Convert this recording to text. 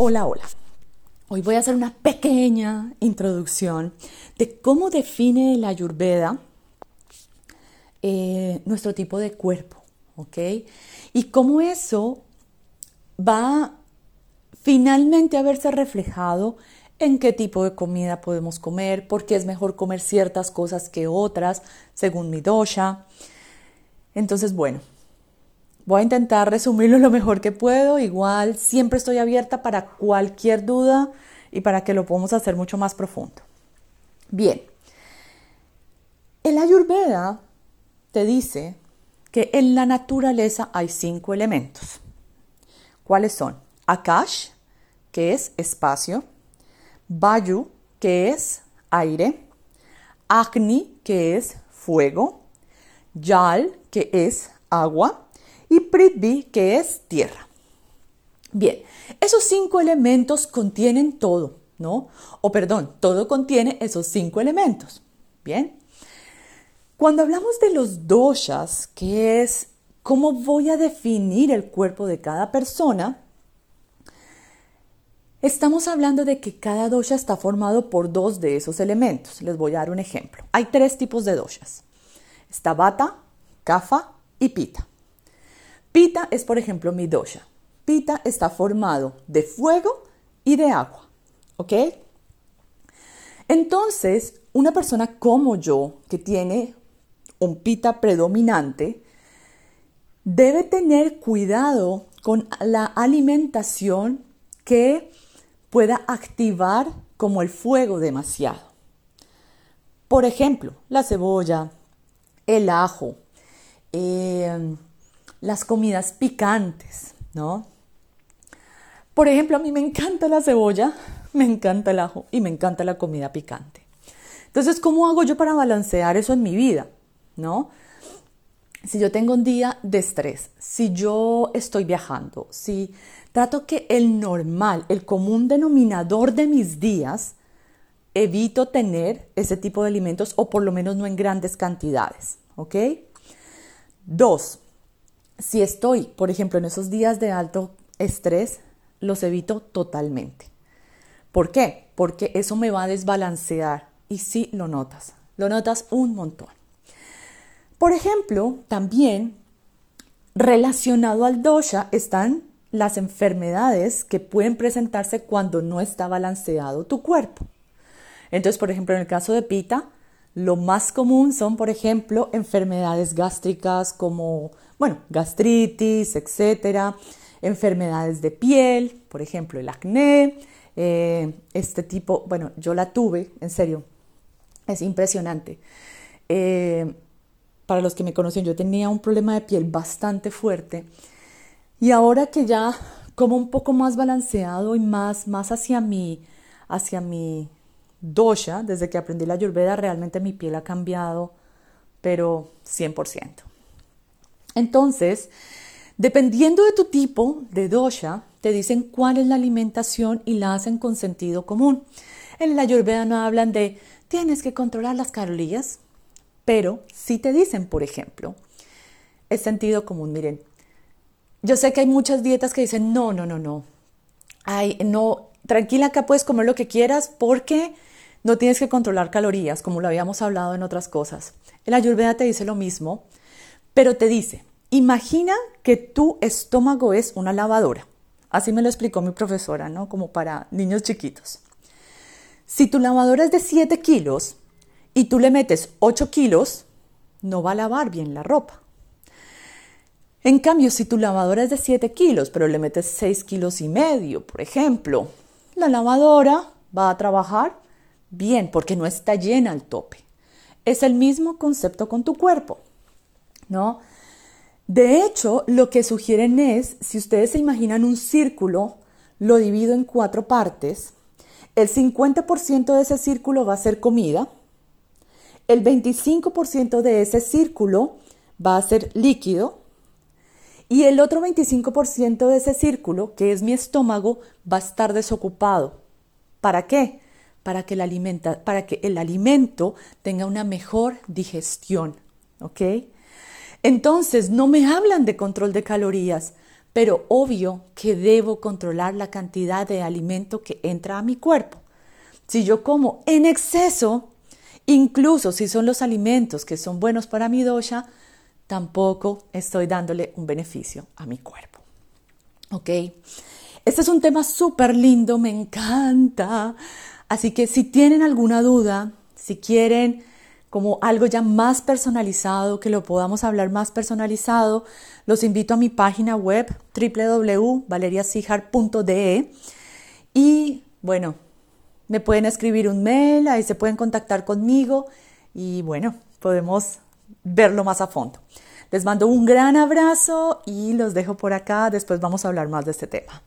Hola, hola. Hoy voy a hacer una pequeña introducción de cómo define la Ayurveda eh, nuestro tipo de cuerpo, ¿ok? Y cómo eso va finalmente a verse reflejado en qué tipo de comida podemos comer, por qué es mejor comer ciertas cosas que otras, según mi dosha. Entonces, bueno, Voy a intentar resumirlo lo mejor que puedo. Igual siempre estoy abierta para cualquier duda y para que lo podamos hacer mucho más profundo. Bien, el Ayurveda te dice que en la naturaleza hay cinco elementos. ¿Cuáles son? Akash, que es espacio, Vayu, que es aire, Agni, que es fuego, Yal, que es agua, y Prithvi, que es tierra. Bien, esos cinco elementos contienen todo, ¿no? O perdón, todo contiene esos cinco elementos. Bien. Cuando hablamos de los doshas, que es cómo voy a definir el cuerpo de cada persona, estamos hablando de que cada dosha está formado por dos de esos elementos. Les voy a dar un ejemplo. Hay tres tipos de doshas. Está Vata, Kapha y Pita. Pita es, por ejemplo, mi dosha. Pita está formado de fuego y de agua. ¿Ok? Entonces, una persona como yo, que tiene un pita predominante, debe tener cuidado con la alimentación que pueda activar como el fuego demasiado. Por ejemplo, la cebolla, el ajo, eh, las comidas picantes, ¿no? Por ejemplo, a mí me encanta la cebolla, me encanta el ajo y me encanta la comida picante. Entonces, ¿cómo hago yo para balancear eso en mi vida? ¿No? Si yo tengo un día de estrés, si yo estoy viajando, si trato que el normal, el común denominador de mis días, evito tener ese tipo de alimentos o por lo menos no en grandes cantidades, ¿ok? Dos, si estoy, por ejemplo, en esos días de alto estrés, los evito totalmente. ¿Por qué? Porque eso me va a desbalancear y sí lo notas, lo notas un montón. Por ejemplo, también relacionado al dosha están las enfermedades que pueden presentarse cuando no está balanceado tu cuerpo. Entonces, por ejemplo, en el caso de Pita, lo más común son, por ejemplo, enfermedades gástricas como, bueno, gastritis, etcétera, enfermedades de piel, por ejemplo, el acné, eh, este tipo, bueno, yo la tuve, en serio, es impresionante. Eh, para los que me conocen, yo tenía un problema de piel bastante fuerte y ahora que ya como un poco más balanceado y más, más hacia mi, hacia mi dosha, desde que aprendí la ayurveda, realmente mi piel ha cambiado, pero 100%. Entonces, dependiendo de tu tipo de dosha, te dicen cuál es la alimentación y la hacen con sentido común. En la ayurveda no hablan de tienes que controlar las calorías, pero sí te dicen, por ejemplo, es sentido común. Miren, yo sé que hay muchas dietas que dicen no, no, no, no. Ay, no, tranquila acá puedes comer lo que quieras porque no tienes que controlar calorías, como lo habíamos hablado en otras cosas. El Ayurveda te dice lo mismo, pero te dice, imagina que tu estómago es una lavadora. Así me lo explicó mi profesora, ¿no? Como para niños chiquitos. Si tu lavadora es de 7 kilos y tú le metes 8 kilos, no va a lavar bien la ropa. En cambio, si tu lavadora es de 7 kilos, pero le metes 6 kilos y medio, por ejemplo, la lavadora va a trabajar bien porque no está llena al tope. Es el mismo concepto con tu cuerpo, ¿no? De hecho, lo que sugieren es, si ustedes se imaginan un círculo, lo divido en cuatro partes. El 50% de ese círculo va a ser comida. El 25% de ese círculo va a ser líquido. Y el otro 25% de ese círculo, que es mi estómago, va a estar desocupado. ¿Para qué? Para que, el alimento tenga una mejor digestión. ¿Ok? Entonces, no me hablan de control de calorías, pero obvio que debo controlar la cantidad de alimento que entra a mi cuerpo. Si yo como en exceso, incluso si son los alimentos que son buenos para mi dosha, tampoco estoy dándole un beneficio a mi cuerpo. ¿Ok? Este es un tema súper lindo, me encanta. Así que si tienen alguna duda, si quieren como algo ya más personalizado, que lo podamos hablar más personalizado, los invito a mi página web www.valeriasijar.de y bueno, me pueden escribir un mail, ahí se pueden contactar conmigo y bueno, podemos verlo más a fondo. Les mando un gran abrazo y los dejo por acá, después vamos a hablar más de este tema.